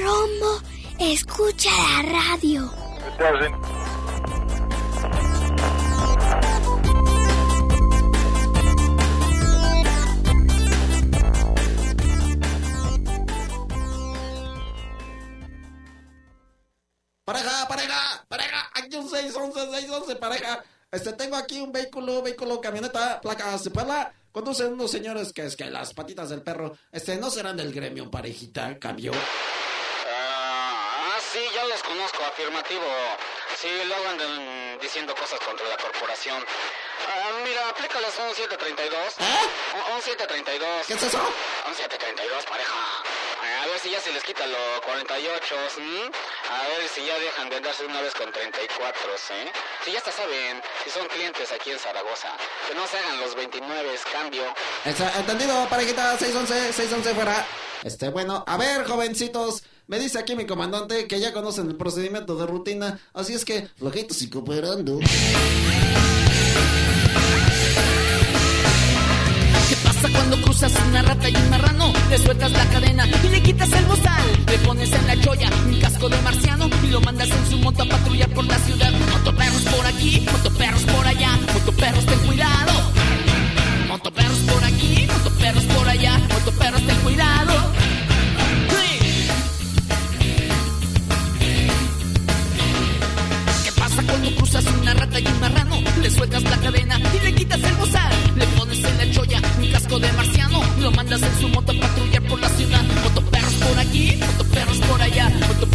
Rombo escucha la radio. Pareja, pareja, pareja, aquí un 611, 611, pareja. Este, tengo aquí un vehículo, vehículo, camioneta, placa, Puebla. Conducen unos señores que es que las patitas del perro, este, ¿no serán del gremio, parejita? Cambio. Los conozco, afirmativo. Sí, luego andan diciendo cosas contra la corporación. Ah, mira, aplícales un 732. ¿Eh? Un, un 732. ¿Qué es eso? Un 732, pareja. A ver si ya se les quita los 48, ¿sí? A ver si ya dejan de andarse una vez con 34, ¿sí? Si ya hasta saben, si son clientes aquí en Zaragoza, que no se hagan los 29, cambio. Entendido, parejita, 611, 611 fuera. Este, bueno, a ver, jovencitos. Me dice aquí mi comandante que ya conocen el procedimiento de rutina, así es que flojitos y cooperando. ¿Qué pasa cuando cruzas una rata y un marrano? Le sueltas la cadena y le quitas el bozal. Le pones en la cholla un casco de marciano y lo mandas en su moto a patrullar por la ciudad. Motoperros por aquí, motoperros por allá, motoperros ten cuidado. Motoperros por aquí, motoperros por allá, motoperros ten cuidado. Un marrano? Le sueltas la cadena y le quitas el bozal. Le pones en la cholla un casco de marciano lo mandas en su moto a patrullar por la ciudad. Motoperros por aquí, motoperros por allá, motoperros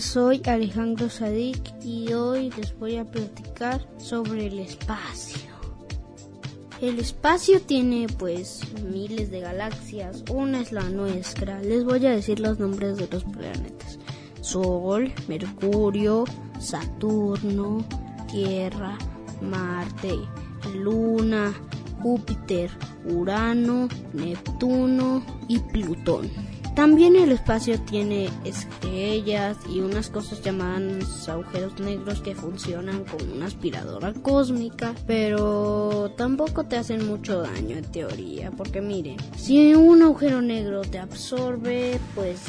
Soy Alejandro Sadik y hoy les voy a platicar sobre el espacio. El espacio tiene pues miles de galaxias, una es la nuestra. Les voy a decir los nombres de los planetas. Sol, Mercurio, Saturno, Tierra, Marte, Luna, Júpiter, Urano, Neptuno y Plutón. También el espacio tiene estrellas y unas cosas llamadas agujeros negros que funcionan como una aspiradora cósmica, pero tampoco te hacen mucho daño en teoría, porque miren, si un agujero negro te absorbe, pues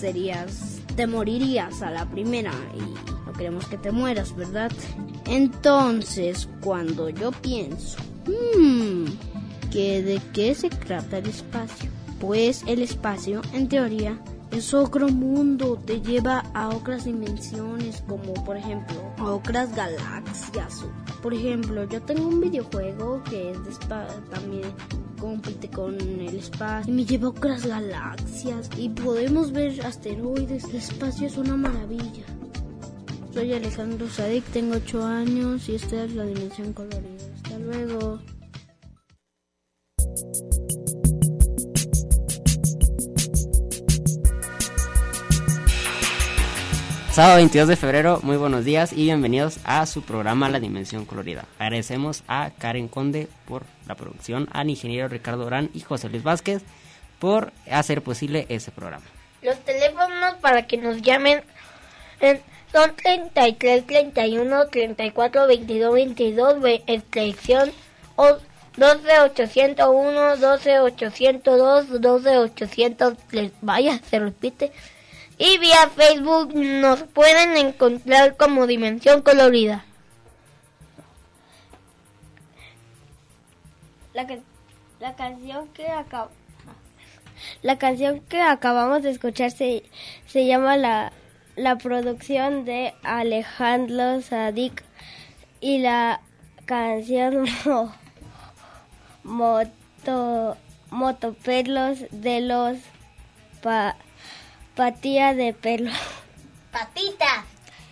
serías, te morirías a la primera y no queremos que te mueras, ¿verdad? Entonces, cuando yo pienso, hmm, ¿que ¿de qué se trata el espacio? Pues el espacio, en teoría, es otro mundo, te lleva a otras dimensiones, como por ejemplo a otras galaxias. Por ejemplo, yo tengo un videojuego que es de también compite con el espacio y me lleva a otras galaxias y podemos ver asteroides. El espacio es una maravilla. Soy Alejandro Sadik, tengo 8 años y esta es la dimensión colorida. Hasta luego. Sábado 22 de febrero, muy buenos días y bienvenidos a su programa La Dimensión Colorida. Agradecemos a Karen Conde por la producción, al ingeniero Ricardo Orán y José Luis Vázquez por hacer posible ese programa. Los teléfonos para que nos llamen en- son 33 31 34 22 22 ve- extensión o 12 801 12 802 12 803 vaya se repite y vía Facebook nos pueden encontrar como Dimensión Colorida. La, la canción que la canción que acabamos de escuchar se, se llama la, la producción de Alejandro Sadik y la canción Mo- Moto Motopelos de los pa, Patía de pelo. Patita.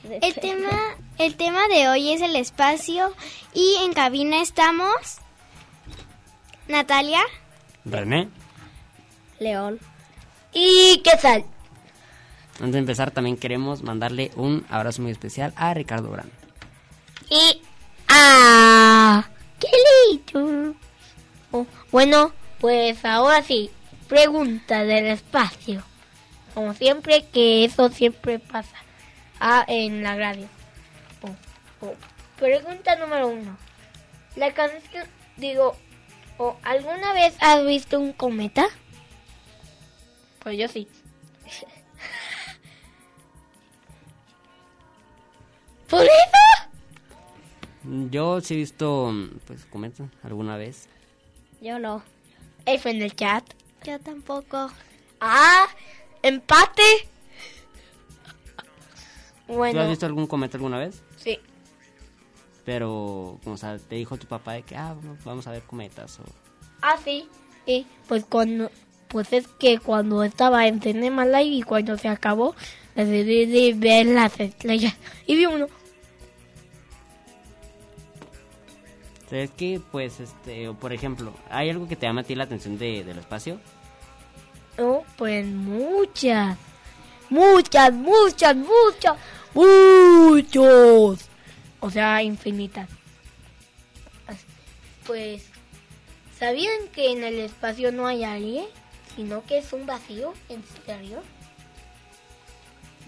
de El pelo. tema, el tema de hoy es el espacio y en cabina estamos Natalia, René, León. ¿Y qué tal? antes de empezar también queremos mandarle un abrazo muy especial a Ricardo Orán. Y ah, qué lindo. Oh, bueno, pues ahora sí, pregunta del espacio. Como siempre que eso siempre pasa ah, en la radio. Oh, oh. Pregunta número uno. La canción, digo, oh, ¿alguna vez has visto un cometa? Pues yo sí. ¿Por eso? Yo sí he visto, pues, cometas alguna vez. Yo no. F en el chat. yo tampoco. Ah, empate. ¿Tú Bueno, has visto algún cometa alguna vez? sí. Pero, como sea, te dijo tu papá de que, ah, vamos- a ver cometas o... Ah, sí. Y pues cuando, pues es que cuando estaba en Cinema Live y cuando se acabó, decidí ver las estrellas. Y vi uno. Es que, pues, este, por ejemplo, ¿hay algo que te llama a ti la atención de, del espacio? Oh, pues muchas. Muchas, muchas, muchas. Muchos. O sea, infinitas. As- Pues, ¿sabían que en el espacio no hay aire? Sino que es un vacío exterior.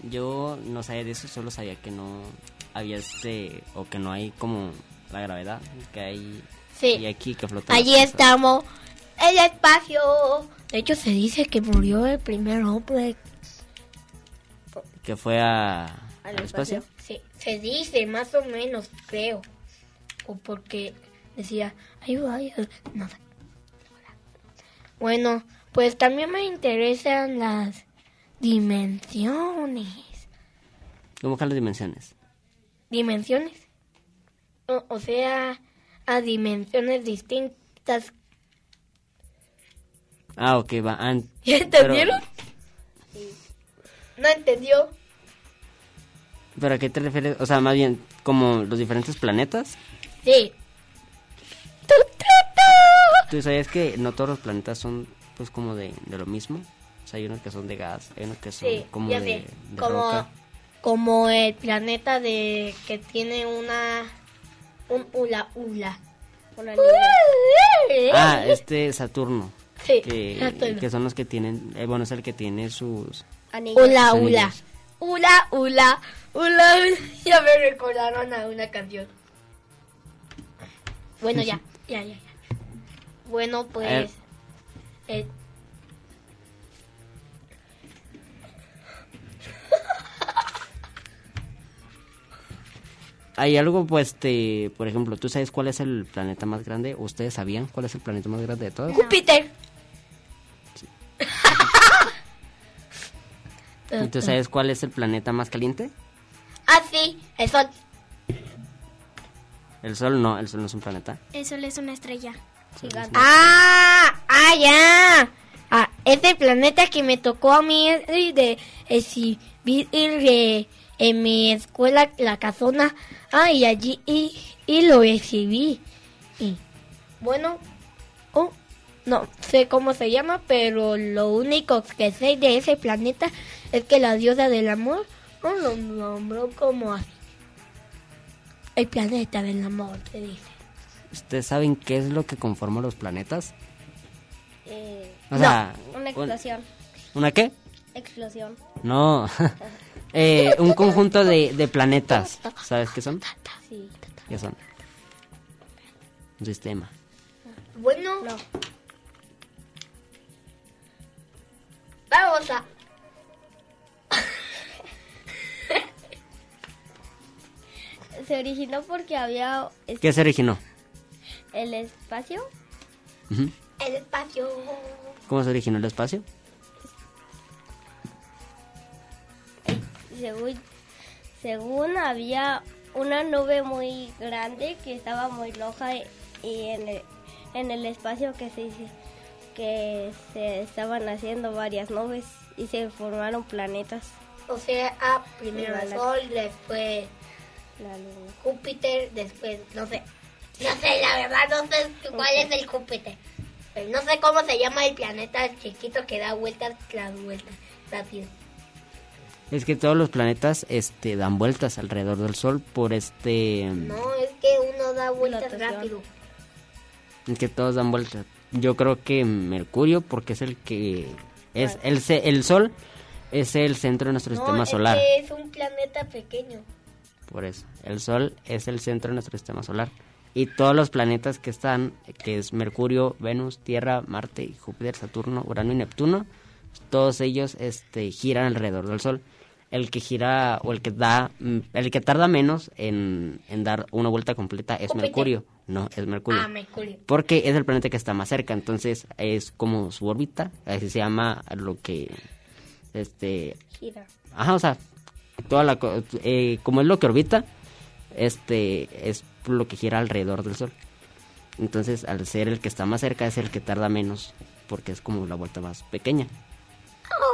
Yo no sabía de eso, solo sabía que no había este, o que no hay como la gravedad que hay Sí. y aquí que flota. Allí estamos, el espacio. De hecho, se dice que murió el primer hombre. Que fue a, Al al espacio. Sí, se dice, más o menos, creo. O porque decía, ayuda, ayuda. No. Bueno, pues también me interesan las dimensiones. ¿Cómo que las dimensiones? Dimensiones. O, o sea, a dimensiones distintas. Ah, ok, va. ¿Ya pero- entendieron? ¿No entendió? ¿Pero a qué te refieres? O sea, más bien, como los diferentes planetas. Sí. ¿Tú sabías que no todos los planetas son, pues, como de, de lo mismo? O sea, hay unos que son de gas, hay unos que son Sí, como de, como, roca. como el planeta de que tiene una un hula hula. Ah, este Saturno. Sí, que, son los que tienen, eh, bueno, es el que tiene sus... Hula sus hula. anillos. Hula hula. Hula hula. Ya me recordaron a una canción. Bueno, ya, ya, ya. ya. Bueno, pues. eh, Hay algo, pues, este, por ejemplo, ¿tú sabes cuál es el planeta más grande? ¿Ustedes sabían cuál es el planeta más grande de todos? Júpiter. ¿Y tú sabes cuál es el planeta más caliente? Ah, sí, el sol. El Sol no, el Sol no es un planeta. El sol es una estrella. Ah, ah, ya. Ah, ese planeta que me tocó a mí es de exhibir en mi escuela, la casona. Ah, y allí, y, y lo exhibí. Y, bueno, no sé cómo se llama, pero lo único que sé de ese planeta es que la diosa del amor no lo nombró como así. El planeta del amor, te dice. ¿Ustedes saben qué es lo que conforma los planetas? Eh, O sea, una un- explosión. ¿Una qué? Explosión. No. Eh, un conjunto de, de planetas. ¿Sabes qué son? Sí. ¿Qué son? Un sistema. Bueno, vamos a... Se originó porque había ¿Qué se originó? el espacio. El espacio. ¿Cómo se originó el espacio? Según, según había una nube muy grande que estaba muy loja y, en, el, en el espacio que se que se estaban haciendo varias nubes y se formaron planetas. O sea, ah, primero el. Sol, después La luna. Júpiter, después, no sé. No sé, la verdad, no sé cuál es el Júpiter. Pero no sé cómo se llama el planeta chiquito que da vueltas tras vueltas. Rápido. Es que todos los planetas este, dan vueltas alrededor del Sol por este... No, es que uno da vueltas rápido. Es que todos dan vueltas. Yo creo que Mercurio porque es el que... es el, el Sol es el centro de nuestro no, sistema es solar. que es un planeta pequeño. Por eso, el Sol es el centro de nuestro sistema solar. Y todos los planetas que están, que es Mercurio, Venus, Tierra, Marte, Júpiter, Saturno, Urano y Neptuno, todos ellos este, giran alrededor del Sol. El que gira o el que da, el que tarda menos en, en dar una vuelta completa es. Mercurio. No, es Mercurio. Ah, Mercurio. Porque es el planeta que está más cerca, entonces es como su órbita, así se llama lo que, este, Gira. Ajá, o sea, toda la eh, como es lo que orbita, este es lo que gira alrededor del Sol. Entonces, al ser el que está más cerca es el que tarda menos, porque es como la vuelta más pequeña.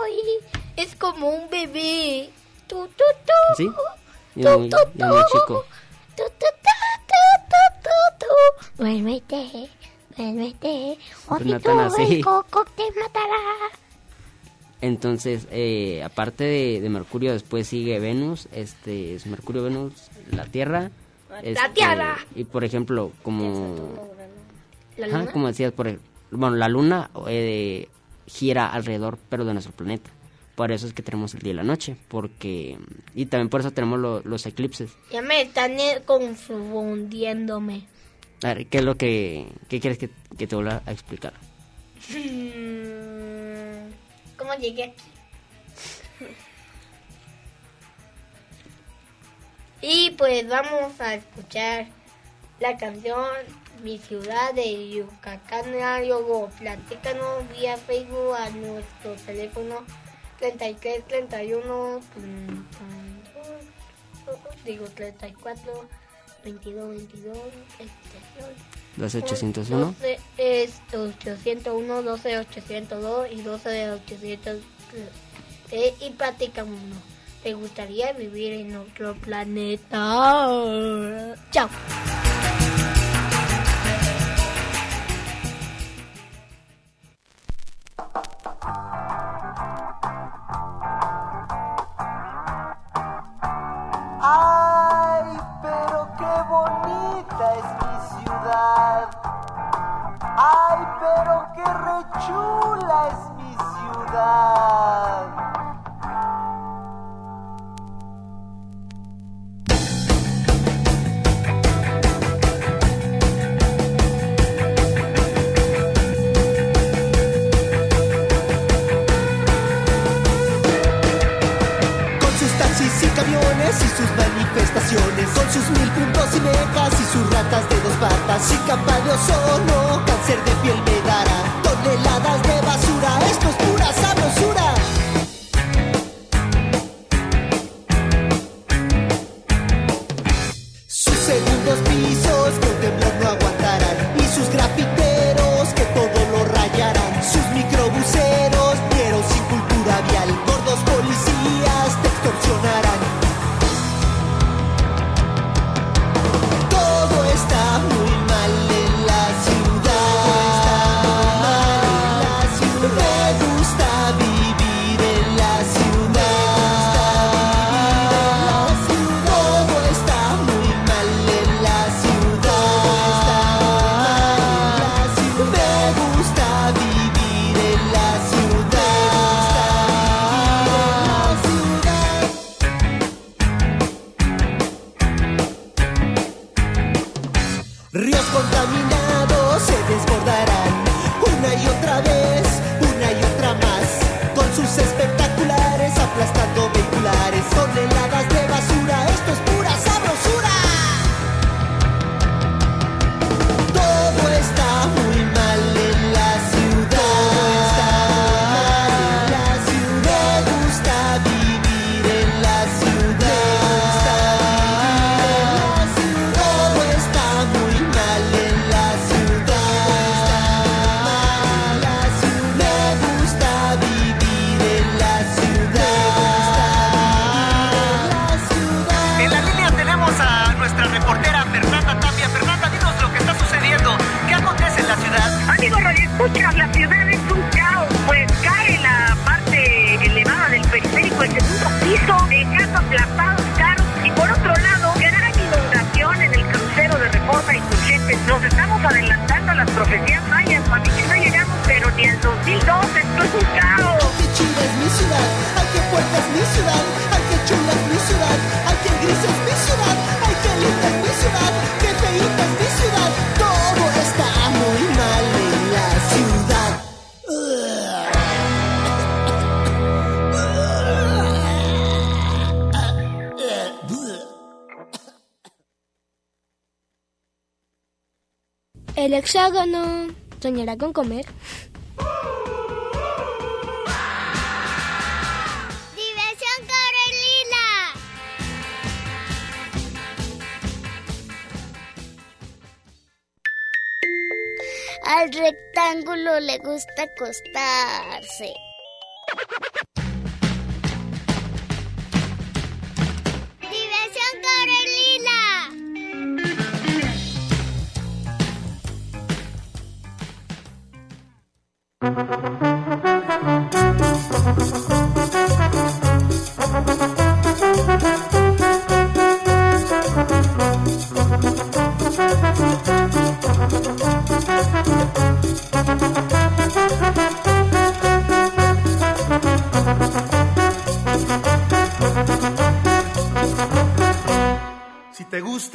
Ay, es como un bebé. Tu, tu, tu. ¿Sí? Y es muy, y es muy chico. Tu, tu. Duérmete, duérmete. O Pues si no tú así. el coco te matará. Entonces, eh, aparte de, de Mercurio, después sigue Venus, este es Mercurio, Venus, la Tierra. este, Tierra. Y por ejemplo, como ¿La Ajá, luna? como decías, por bueno, la luna eh, gira alrededor, pero de nuestro planeta. Por eso es que tenemos el día y la noche, porque y también por eso tenemos lo- los eclipses. Ya me están eh, confundiéndome. A ver, ¿qué es lo que qué quieres que, que te vuelva a explicar? Mm, ¿Cómo llegué aquí? y pues vamos a escuchar la canción Mi ciudad de Yucatán. Luego platícanos vía Facebook a nuestro teléfono 33 31 digo 34 22 22 12 801. 12 es 801, 12 802 y 12 800 eh, y platicamos. ¿Te gustaría vivir en otro planeta? Chao. Y sus ratas de dos patas y capa de ozono, cáncer de piel me dará 2002, esto es un caos. Ay, qué chida es mi ciudad, ay, qué fuerte es mi ciudad, ay, qué chula es mi ciudad, ay, qué gris es mi ciudad, ay, qué linda es mi ciudad, qué feita es mi ciudad. Todo está muy mal en la ciudad. El hexágono soñará con comer. Rectángulo le gusta acostarse.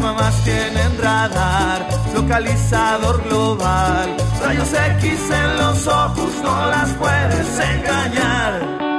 Mamás tienen radar, localizador global. Rayos X en los ojos, no las puedes engañar.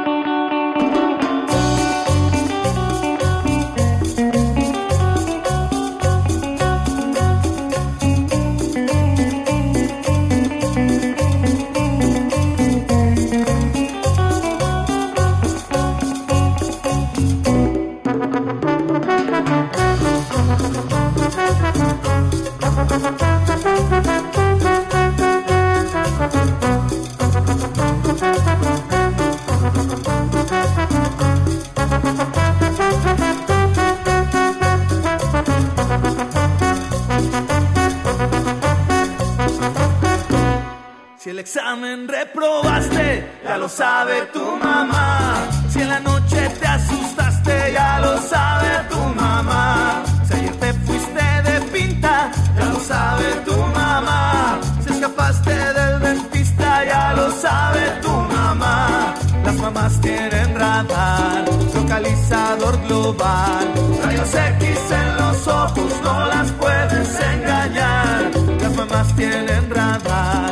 Examen reprobaste, ya lo sabe tu mamá. Si en la noche te asustaste, ya lo sabe tu mamá. Si ayer te fuiste de pinta, ya lo sabe tu mamá. Si escapaste del dentista, ya lo sabe tu mamá. Las mamás tienen radar, localizador global. Rayos X en los ojos, no las puedes engañar. Las mamás tienen radar,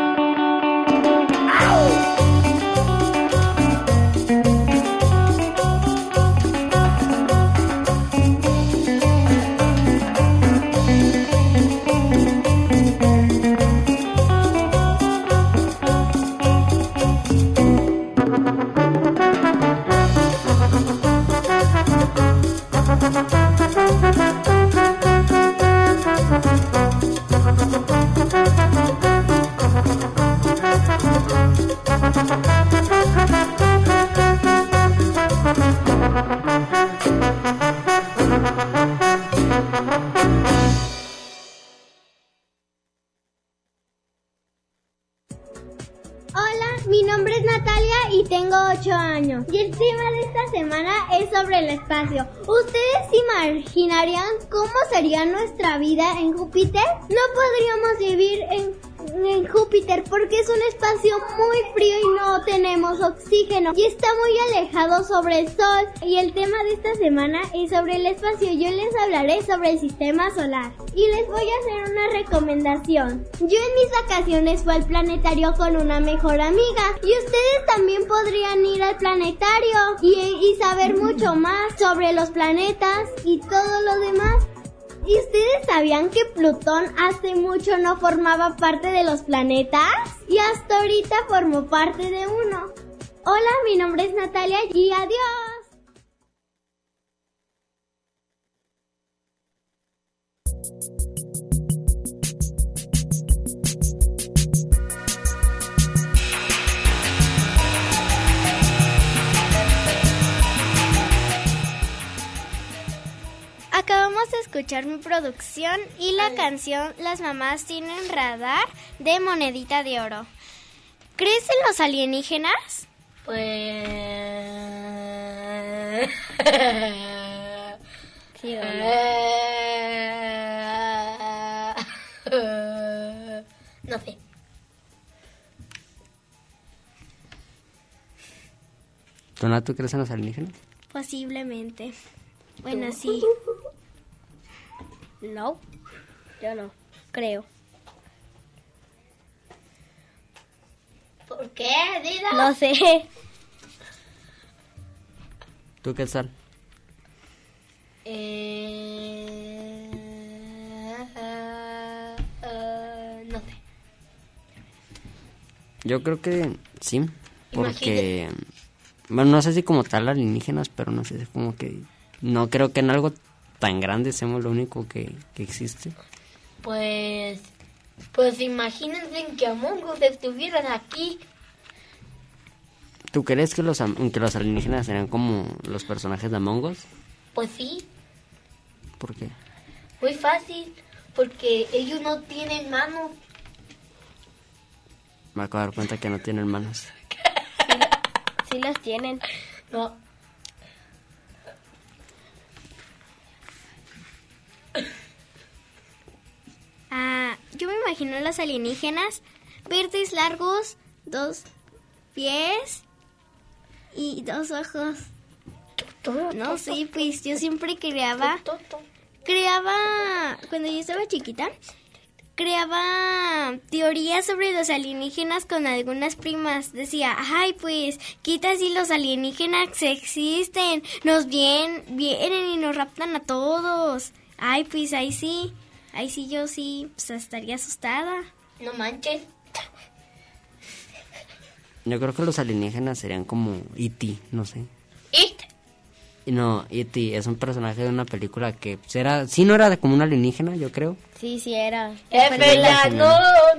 En Júpiter? No podríamos vivir en, Júpiter porque es un espacio muy frío y no tenemos oxígeno y está muy alejado sobre el Sol. Y el tema de esta semana es sobre el espacio. Yo les hablaré sobre el sistema solar. Y les voy a hacer una recomendación. Yo en mis vacaciones fui al planetario con una mejor amiga y ustedes también podrían ir al planetario y saber mucho más sobre los planetas y todo lo demás. ¿Y ustedes sabían que Plutón hace mucho no formaba parte de los planetas? Y hasta ahorita formó parte de uno. Hola, mi nombre es Natalia y adiós. Escuchar mi producción y la canción Las mamás tienen radar de monedita de oro. ¿Crees en los alienígenas? Pues... Sí, no. sé. Dona, ¿tú crees en los alienígenas? Posiblemente. Bueno, sí. No, yo no, creo. ¿Por qué? Dilo. No sé. ¿Tú qué tal? Eh, ah, no sé. Yo creo que sí, porque... Bueno, no sé si como tal alienígenas, pero no sé, es como que... No creo que en algo tan grande seamos lo único que, que existe. Pues... Pues imagínense que Among Us estuvieran aquí. ¿Tú crees que los, que los alienígenas serían como los personajes de Among Us? Pues sí, ¿Por qué? muy fácil. Porque ellos no tienen manos. Me acabo de dar cuenta que no tienen manos. Sí los tienen. No. Ah, yo me imagino los alienígenas verdes largos, dos pies y dos ojos. No sé, pues yo siempre creaba, creaba, cuando yo estaba chiquita, creaba teorías sobre los alienígenas con algunas primas. Decía, ay, pues, quita si los alienígenas existen, nos vien- vienen y nos raptan a todos. Ay, pues ahí sí, ahí sí yo sí, pues estaría asustada. No manches. Yo creo que los alienígenas serían como E.T., no sé. It. Y No, E.T. es un personaje de una película que pues, era... Sí, no era de como un alienígena, yo creo. Sí, sí era. Es verdad, no,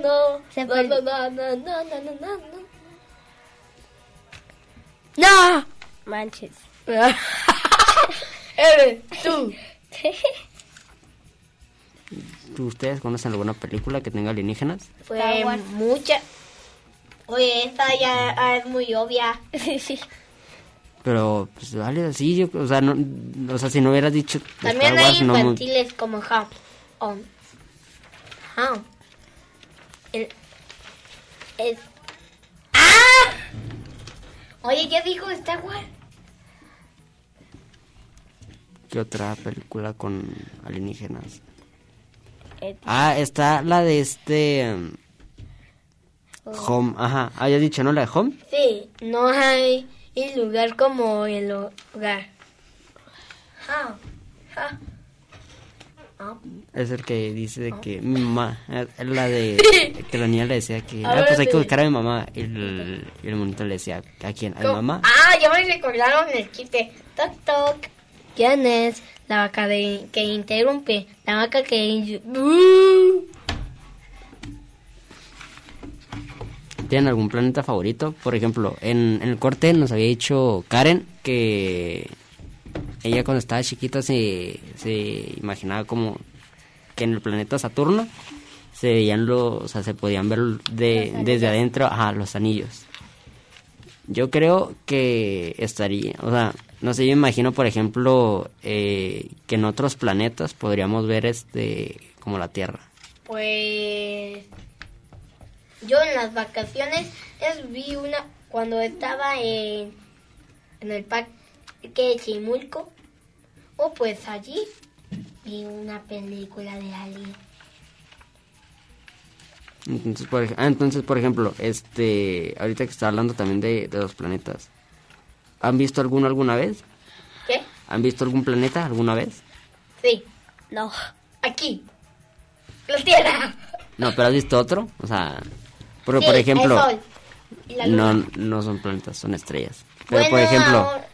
no. Se No, no, no, no, no, no, no, no. ¡No! Manches. Eres tú. ¿Tú- ¿Ustedes conocen alguna película que tenga alienígenas? Fue mucha. Oye, esta ya es muy obvia. Pero, pues, vale, así, yo, o sea, no, o sea, si no hubieras dicho También hay no infantiles como Ham. Um, Ham. El, es- ¡Ah! Oye, ¿qué dijo Star Wars? ¿Qué otra película con alienígenas? Ah, está la de este... um, Home, ajá. Habías dicho, ¿no? La de Home. Sí, no hay el lugar como el hogar. Ah. Es el que dice de que mi mamá, es la de que la niña le decía que, ah, pues hay que buscar a mi mamá. Y el, y el monito le decía, ¿a quién? ¿A mi mamá? Ah, ya me recordaron el chiste. Toc, toc. ¿Quién es la vaca de, que interrumpe? La vaca que... ¡Uh! ¿Tienen algún planeta favorito? Por ejemplo, en, en el corte nos había dicho Karen que ella cuando estaba chiquita se, se imaginaba como que en el planeta Saturno se veían los, o sea, se podían ver de, desde adentro, ajá, los anillos. Yo creo que estaría, o sea, no sé, yo imagino, por ejemplo, eh, que en otros planetas podríamos ver este, como la Tierra. Pues... Yo en las vacaciones es, vi una... Cuando estaba en, en el parque de Chimulco. O pues allí vi una película de Alien. Entonces, por, ah, entonces, por ejemplo, este, ahorita que está hablando también de, de los planetas, ¿han visto alguno alguna vez? ¿Qué? ¿Han visto algún planeta alguna vez? Sí. No. Aquí. La Tierra. No, pero ¿has visto otro? O sea, por, Sí, por ejemplo, el Sol y la no, Luna. no son planetas, son estrellas. Pero por ejemplo, ahora-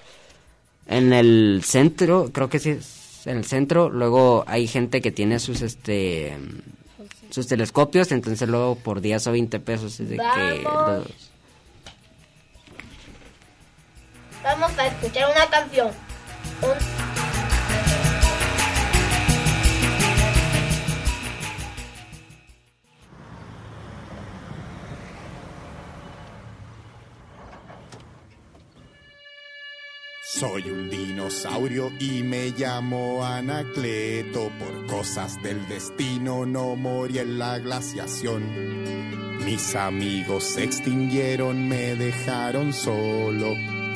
en el centro, creo que sí, es en el centro, luego hay gente que tiene sus, este, sus telescopios, entonces luego por 10 o 20 pesos es de que los- vamos a escuchar una canción. Soy un dinosaurio y me llamo Anacleto. Por cosas del destino no morí en la glaciación. Mis amigos se extinguieron, me dejaron solo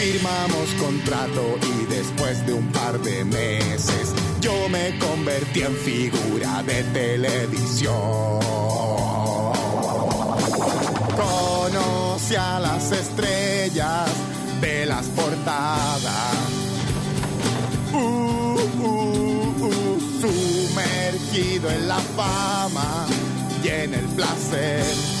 Firmamos contrato y después de un par de meses yo me convertí en figura de televisión. Conocí a las estrellas de las portadas. Uh, uh, uh, sumergido en la fama y en el placer.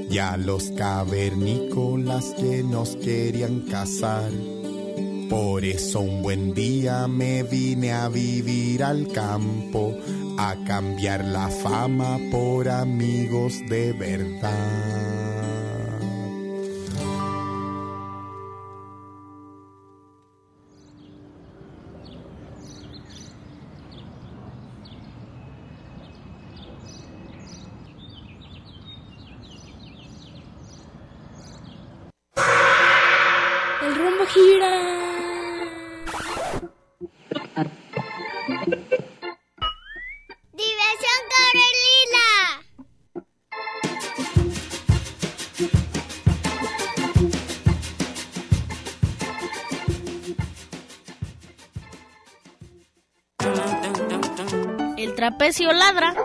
y a los cavernícolas que nos querían cazar. Por eso un buen día me vine a vivir al campo, a cambiar la fama por amigos de verdad. Trapecio ladra.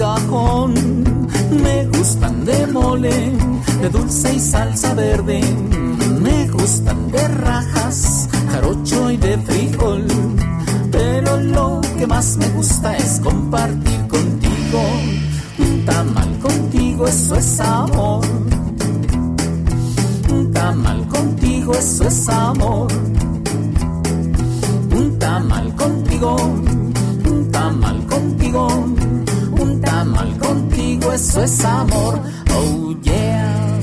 Cajón. Me gustan de mole, de dulce y salsa verde. Me gustan de rajas, jarocho y de frijol. Pero lo que más me gusta es compartir contigo. Un tamal contigo, eso es amor. Un tamal contigo, eso es amor. Un tamal contigo, tamal contigo, un tamal contigo, eso es amor. Oh yeah.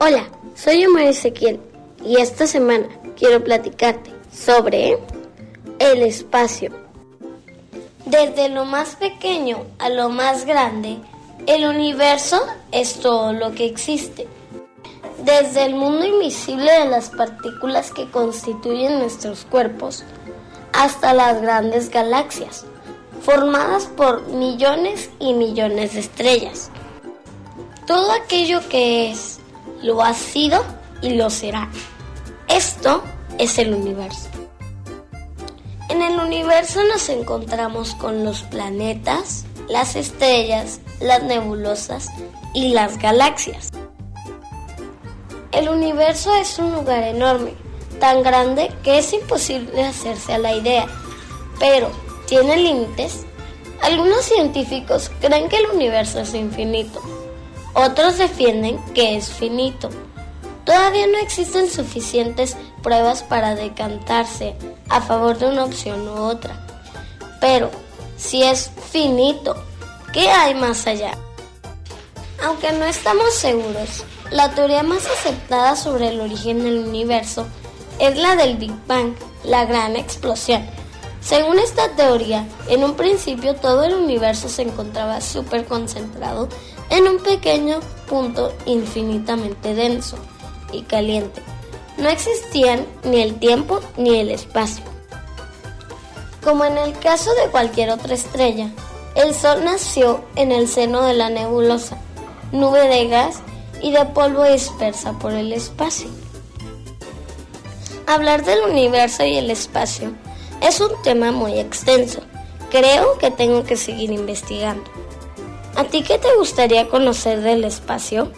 Hola, soy Omar Ezequiel y esta semana quiero platicarte sobre el espacio. Desde lo más pequeño a lo más grande, el universo es todo lo que existe. Desde el mundo invisible de las partículas que constituyen nuestros cuerpos hasta las grandes galaxias, formadas por millones y millones de estrellas. Todo aquello que es, lo ha sido y lo será. Esto es el universo. En el universo nos encontramos con los planetas, las estrellas, las nebulosas y las galaxias. El universo es un lugar enorme, tan grande que es imposible hacerse a la idea, pero tiene límites. Algunos científicos creen que el universo es infinito, otros defienden que es finito. Todavía no existen suficientes pruebas para decantarse a favor de una opción u otra. Pero, si es finito, ¿qué hay más allá? Aunque no estamos seguros, la teoría más aceptada sobre el origen del universo es la del Big Bang, la gran explosión. Según esta teoría, en un principio todo el universo se encontraba súper concentrado en un pequeño punto infinitamente denso y caliente. No existían ni el tiempo ni el espacio. Como en el caso de cualquier otra estrella, el Sol nació en el seno de la nebulosa, nube de gas y de polvo dispersa por el espacio. Hablar del universo y el espacio es un tema muy extenso. Creo que tengo que seguir investigando. ¿A ti qué te gustaría conocer del espacio?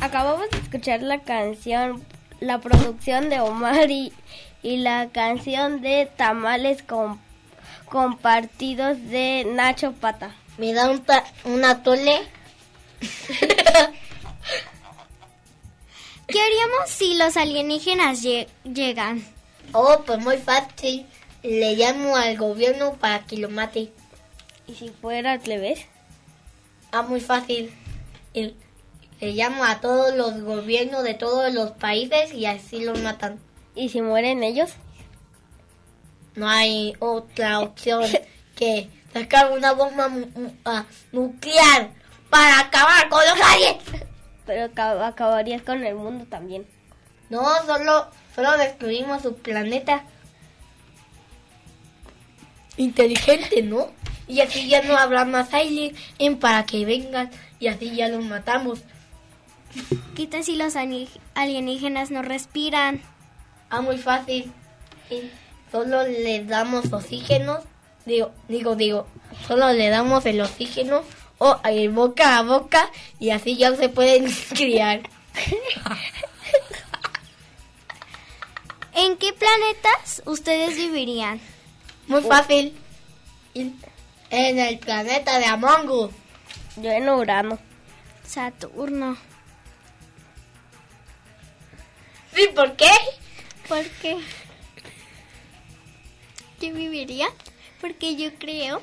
Acabamos de escuchar la canción, la producción de Omar y, y la canción de Tamales con, compartidos de Nacho Pata. ¿Me da un, ta- un atole? ¿Qué haríamos si los alienígenas lle- llegan? Oh, pues muy fácil. Le llamo al gobierno para que lo mate. ¿Y si fuera al revés? Ah, muy fácil. Le llamo a todos los gobiernos de todos los países y así los matan. ¿Y si mueren ellos? No hay otra opción que sacar una bomba ah, nuclear para acabar con los aliens. Pero acab- acabarías con el mundo también. No, solo, solo destruimos su planeta. Inteligente, ¿no? Y así ya no habrá más aliens para que vengan y así ya los matamos. ¿Qué tal si los alienígenas no respiran? Ah, muy fácil. Sí, Solo le damos oxígeno. Digo, digo, digo. Solo le damos el oxígeno o el boca a boca y así ya se pueden criar. ¿En qué planetas ustedes vivirían? Muy fácil. En el planeta de Among Us. Yo en Urano. Saturno. ¿Sí? ¿Por qué? ¿Por qué? Yo viviría porque yo creo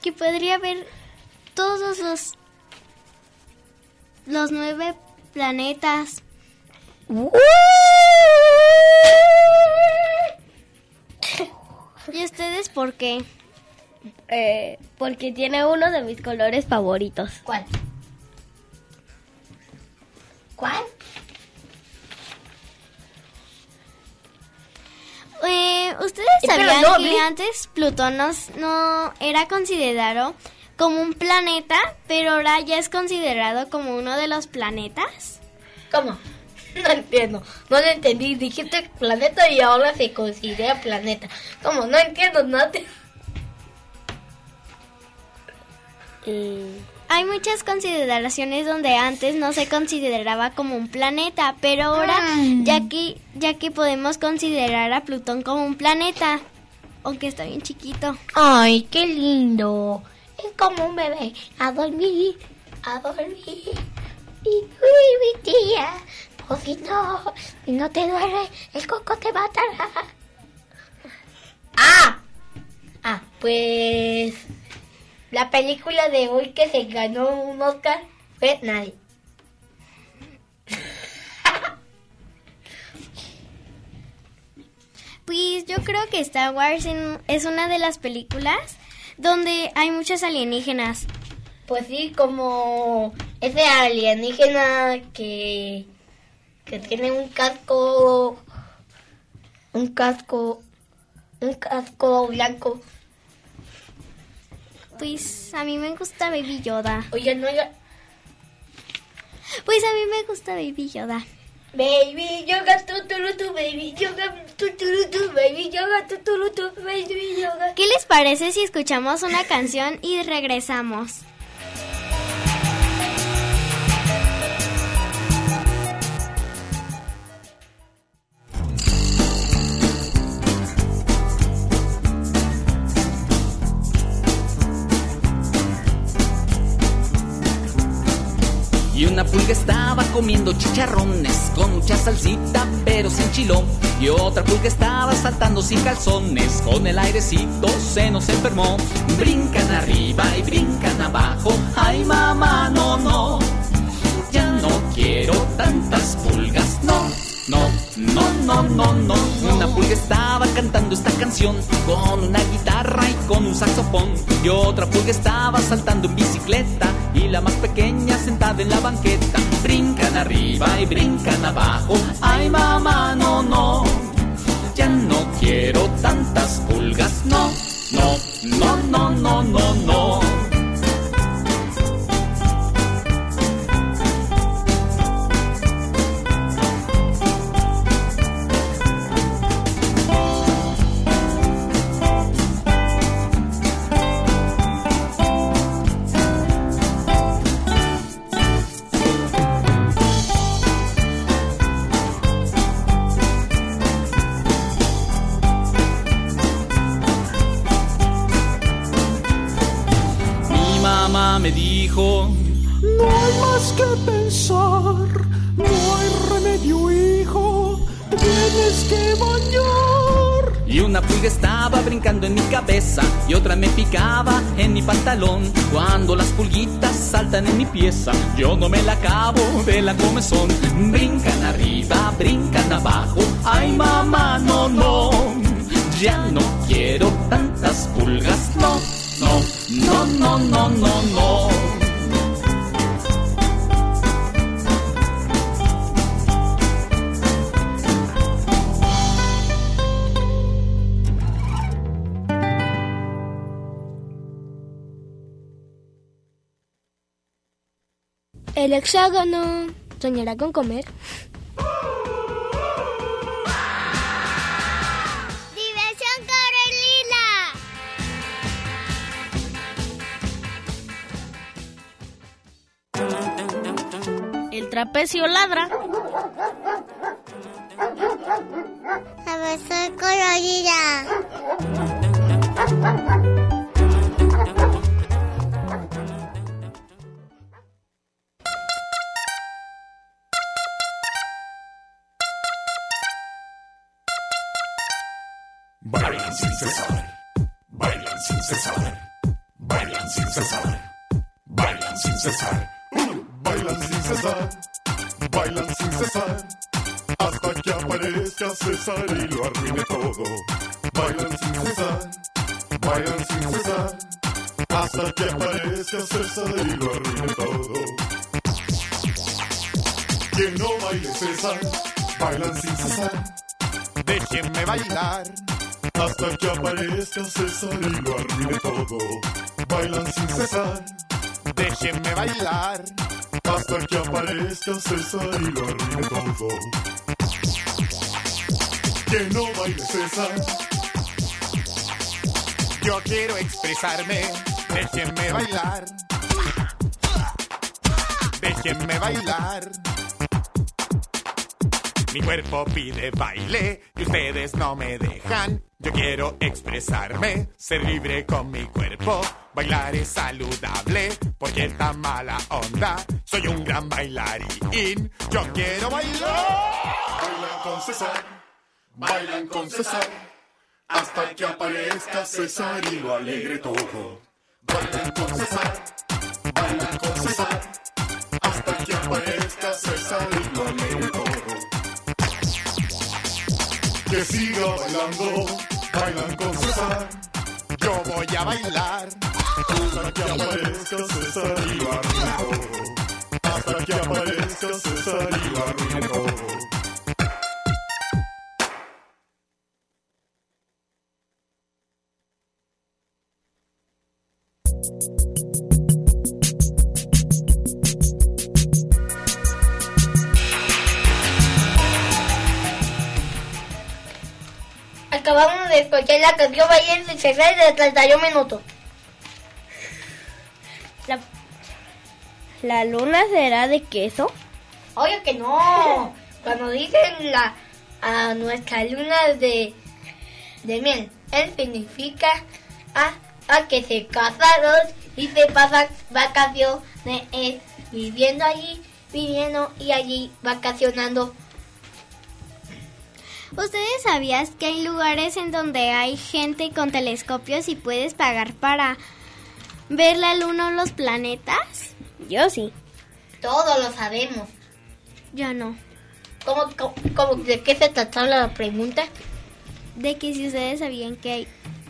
que podría haber todos los los nueve planetas. ¿Y ustedes por qué? Eh, porque tiene uno de mis colores favoritos. ¿Cuál? ¿Cuál? Eh, ¿Ustedes ¿Ustedes Eh, sabían no, que antes Plutón no, no era considerado como un planeta, pero ahora ya es considerado como uno de los planetas? ¿Cómo? No entiendo, no lo entendí. Dijiste planeta y ahora se considera planeta. ¿Cómo? No entiendo nada. Hay muchas consideraciones donde antes no se consideraba como un planeta, pero ahora ya que ya que podemos considerar a Plutón como un planeta, aunque está bien chiquito. Ay, qué lindo. Es como un bebé. A dormir, a dormir. Y uy, mi tía. Pues si no, si no te duele, el coco te matará. Ah, ah, pues la película de hoy que se ganó un Oscar fue nadie. Pues yo creo que Star Wars en- es una de las películas donde hay muchos alienígenas. Pues sí, como ese alienígena que, que tiene un casco, un casco, un casco blanco. Pues a mí me gusta Baby Yoda. Oye, no, ya- Pues a mí me gusta Baby Yoda. Baby yoga, tu tu tu, baby yoga, tu baby tu, baby yoga. ¿Qué les parece si escuchamos una canción y regresamos? Pulga estaba comiendo chicharrones con mucha salsita pero sin chilón. Y otra pulga estaba saltando sin calzones con el airecito se nos enfermó. Brincan arriba y brincan abajo. Ay mamá, no, no. Ya no quiero tantas pulgas, no. No, no, no, no, no. Una pulga estaba cantando esta canción con una guitarra y con un saxofón. Y otra pulga estaba saltando en bicicleta y la más pequeña sentada en la banqueta. Brincan arriba y brincan abajo. Ay mamá, no, no. Ya no quiero tantas pulgas, no. No, no, no, no, no, no. Me dijo, No hay más que pensar, no hay remedio, hijo, te tienes que bañar. Y una pulga estaba brincando en mi cabeza y otra me picaba en mi pantalón. Cuando las pulguitas saltan en mi pieza, yo no me la acabo de la comezón. Brincan arriba, brincan abajo. Ay mamá, no, no. Ya no quiero tantas pulgas, no, no, no, no, no, no, no. El hexágono soñará con comer. El trapecio ladra. A ver, soy colorida. Bailan sin cesar, bailan sin cesar, bailan sin cesar, bailan sin cesar, bailan sin cesar, bailan sin cesar, hasta que aparezca César y lo arruine todo. Bailan sin cesar, bailan sin cesar, hasta que aparezca César y lo arruine todo. Que no baile César, bailan sin cesar. Déjenme bailar, Hasta que aparezca César y lo arruine todo. Bailan sin cesar. Déjenme bailar. Hasta que aparezca César y lo arruine todo. Que no baile César. Yo quiero expresarme. Déjenme bailar. Déjenme bailar. Mi cuerpo pide baile y ustedes no me dejan. Yo quiero expresarme, ser libre con mi cuerpo. Bailar es saludable porque está mala onda. Soy un gran bailarín. Yo quiero bailar. Bailan con César, bailan con César. Hasta que aparezca César y lo alegre todo. Bailan con César, bailan con César. Hasta que aparezca César y lo alegre todo. Que siga bailando, bailan con César. Yo voy a bailar hasta que aparezca César y lo. Hasta que aparezca César y lo. Acabamos de escuchar la canción sin cesar de 31 minutos. La, ¿La luna será de queso? Oye que no. Cuando dicen la a nuestra luna de, de miel, él significa a, a que se casaron y se pasan vacaciones viviendo allí, viviendo y allí vacacionando. ¿Ustedes sabías que hay lugares en donde hay gente con telescopios y puedes pagar para ver la luna o los planetas? Yo sí. Todos lo sabemos. Yo no. ¿Cómo, cómo, cómo- de qué se trataba la pregunta? De que si ustedes sabían que hay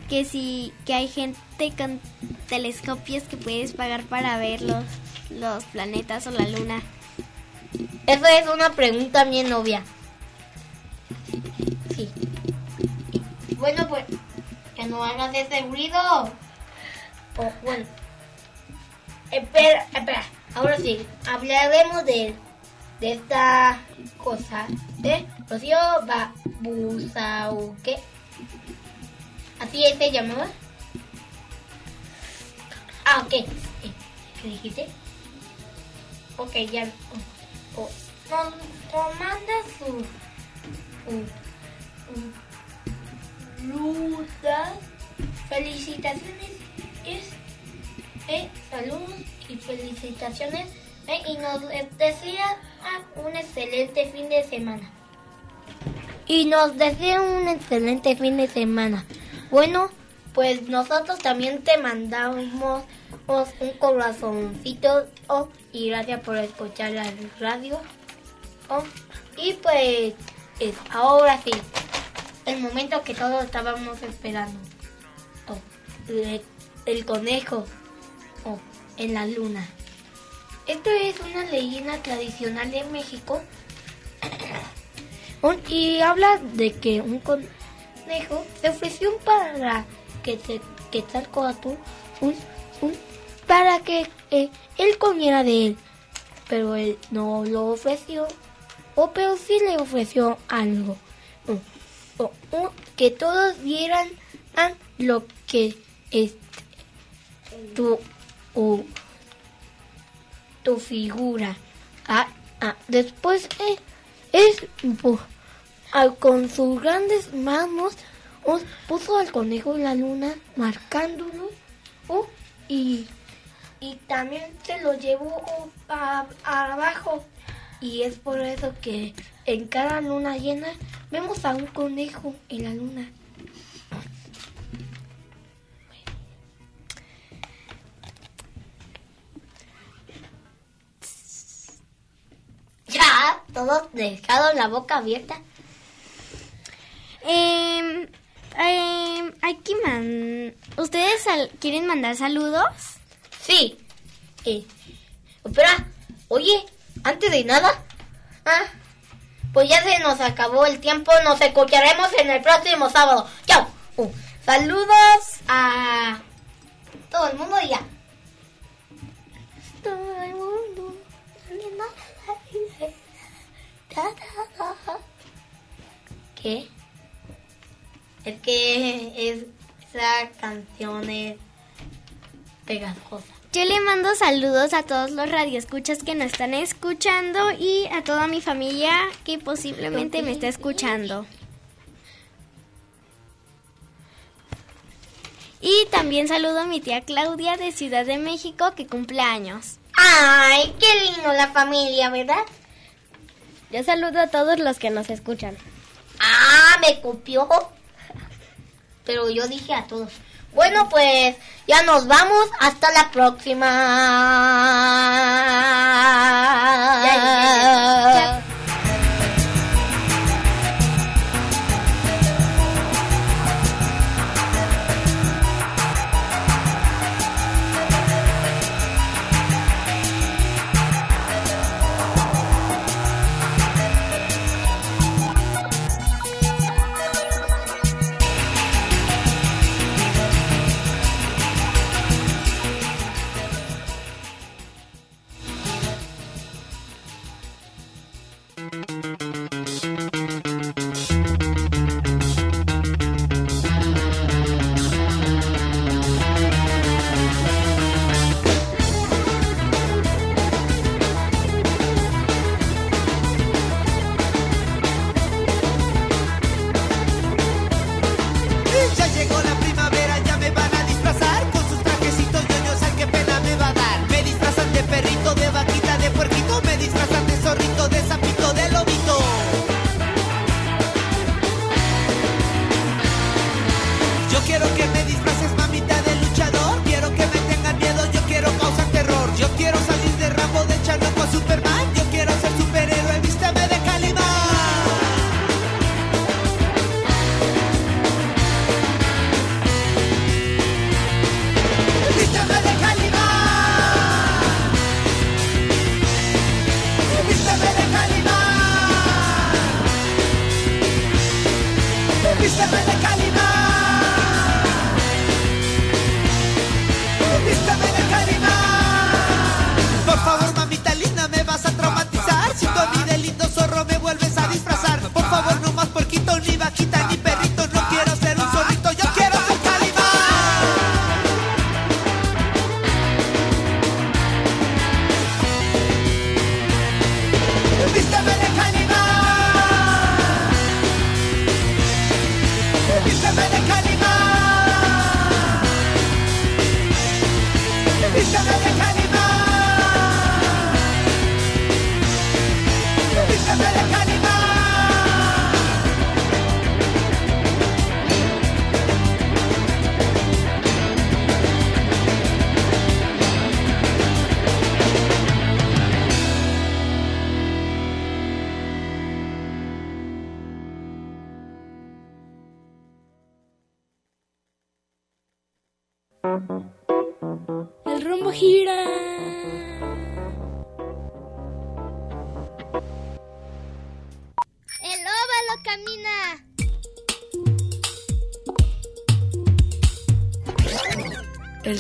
que si que hay gente con telescopios que puedes pagar para ver los, los planetas o la luna. Eso es una pregunta bien obvia. Sí. Bueno, pues, que no hagas ese ruido. Oh, bueno. Espera, espera. Ahora sí, hablaremos de, de esta cosa de Rocío Babusauque. ¿Así se llamaba? Ah, ok. ¿Qué dijiste? Ok, ya. oh. Nos, nos manda su, su, su ruta. Felicitaciones. Es, saludos y felicitaciones. eh, y nos desea un excelente fin de semana. Y nos desea un excelente fin de semana. Bueno, pues nosotros también te mandamos un corazoncito oh, y gracias por escuchar la radio. oh. y pues es, ahora sí, el momento que todos estábamos esperando. El, conejo. En la luna. Esto es una leyenda tradicional de México. Y habla de que un conejo se ofreció para que te Quetzalcóatl un, un- para que eh, él comiera de él, pero él no lo ofreció, o pero sí le ofreció algo, o que todos vieran ah, lo que es tu tu figura. Ah, ah, después eh, es con sus grandes manos os puso al conejo la luna marcándolo y, y también se lo llevó abajo y es por eso que en cada luna llena vemos a un conejo en la luna. Ya, todos dejaron la boca abierta. Eh, eh, hay que man- ¿Ustedes sal- quieren mandar saludos? Sí. Eh, espera, oye, antes de nada, ah, pues ya se nos acabó el tiempo, nos escucharemos en el próximo sábado. ¡Chao! Oh, saludos a todo el mundo y ya. ¿Qué? Es que es, esa canción es pegajosa. Yo le mando saludos a todos los radioescuchas que nos están escuchando y a toda mi familia que posiblemente me está escuchando. Y también saludo a mi tía Claudia de Ciudad de México que cumple años. Ay, qué lindo la familia, ¿verdad? Yo saludo a todos los que nos escuchan. Ah, me copió. Pero yo dije a todos. Bueno, pues ya nos vamos. Hasta la próxima.